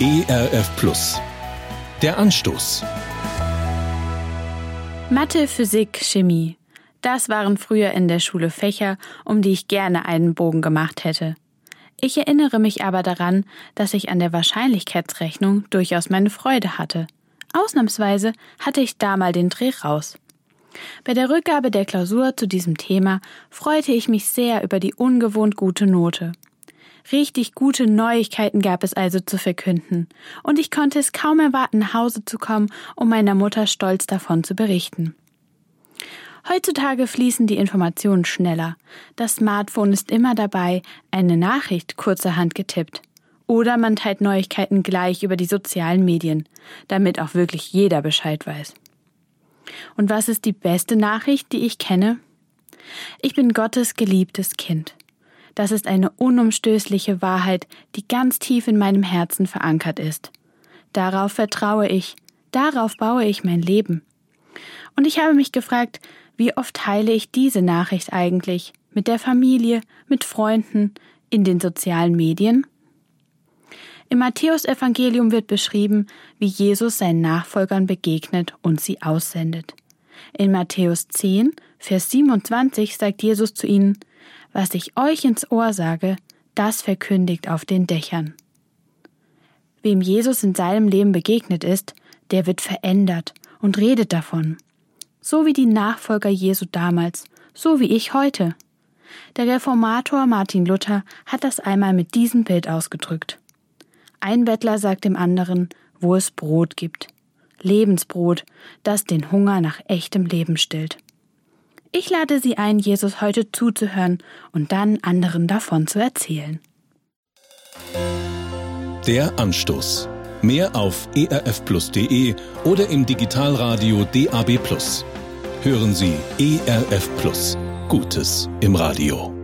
ERF Plus. Der Anstoß. Mathe, Physik, Chemie. Das waren früher in der Schule Fächer, um die ich gerne einen Bogen gemacht hätte. Ich erinnere mich aber daran, dass ich an der Wahrscheinlichkeitsrechnung durchaus meine Freude hatte. Ausnahmsweise hatte ich da mal den Dreh raus. Bei der Rückgabe der Klausur zu diesem Thema freute ich mich sehr über die ungewohnt gute Note. Richtig gute Neuigkeiten gab es also zu verkünden, und ich konnte es kaum erwarten, nach Hause zu kommen, um meiner Mutter stolz davon zu berichten. Heutzutage fließen die Informationen schneller. Das Smartphone ist immer dabei, eine Nachricht kurzerhand getippt. Oder man teilt Neuigkeiten gleich über die sozialen Medien, damit auch wirklich jeder Bescheid weiß. Und was ist die beste Nachricht, die ich kenne? Ich bin Gottes geliebtes Kind. Das ist eine unumstößliche Wahrheit, die ganz tief in meinem Herzen verankert ist. Darauf vertraue ich, darauf baue ich mein Leben. Und ich habe mich gefragt, wie oft teile ich diese Nachricht eigentlich mit der Familie, mit Freunden, in den sozialen Medien? Im Matthäusevangelium wird beschrieben, wie Jesus seinen Nachfolgern begegnet und sie aussendet. In Matthäus 10, Vers 27 sagt Jesus zu ihnen, was ich euch ins Ohr sage, das verkündigt auf den Dächern. Wem Jesus in seinem Leben begegnet ist, der wird verändert und redet davon. So wie die Nachfolger Jesu damals, so wie ich heute. Der Reformator Martin Luther hat das einmal mit diesem Bild ausgedrückt. Ein Bettler sagt dem anderen, wo es Brot gibt. Lebensbrot, das den Hunger nach echtem Leben stillt. Ich lade Sie ein, Jesus heute zuzuhören und dann anderen davon zu erzählen. Der Anstoß. Mehr auf erfplus.de oder im Digitalradio DAB. Hören Sie ERF Plus. Gutes im Radio.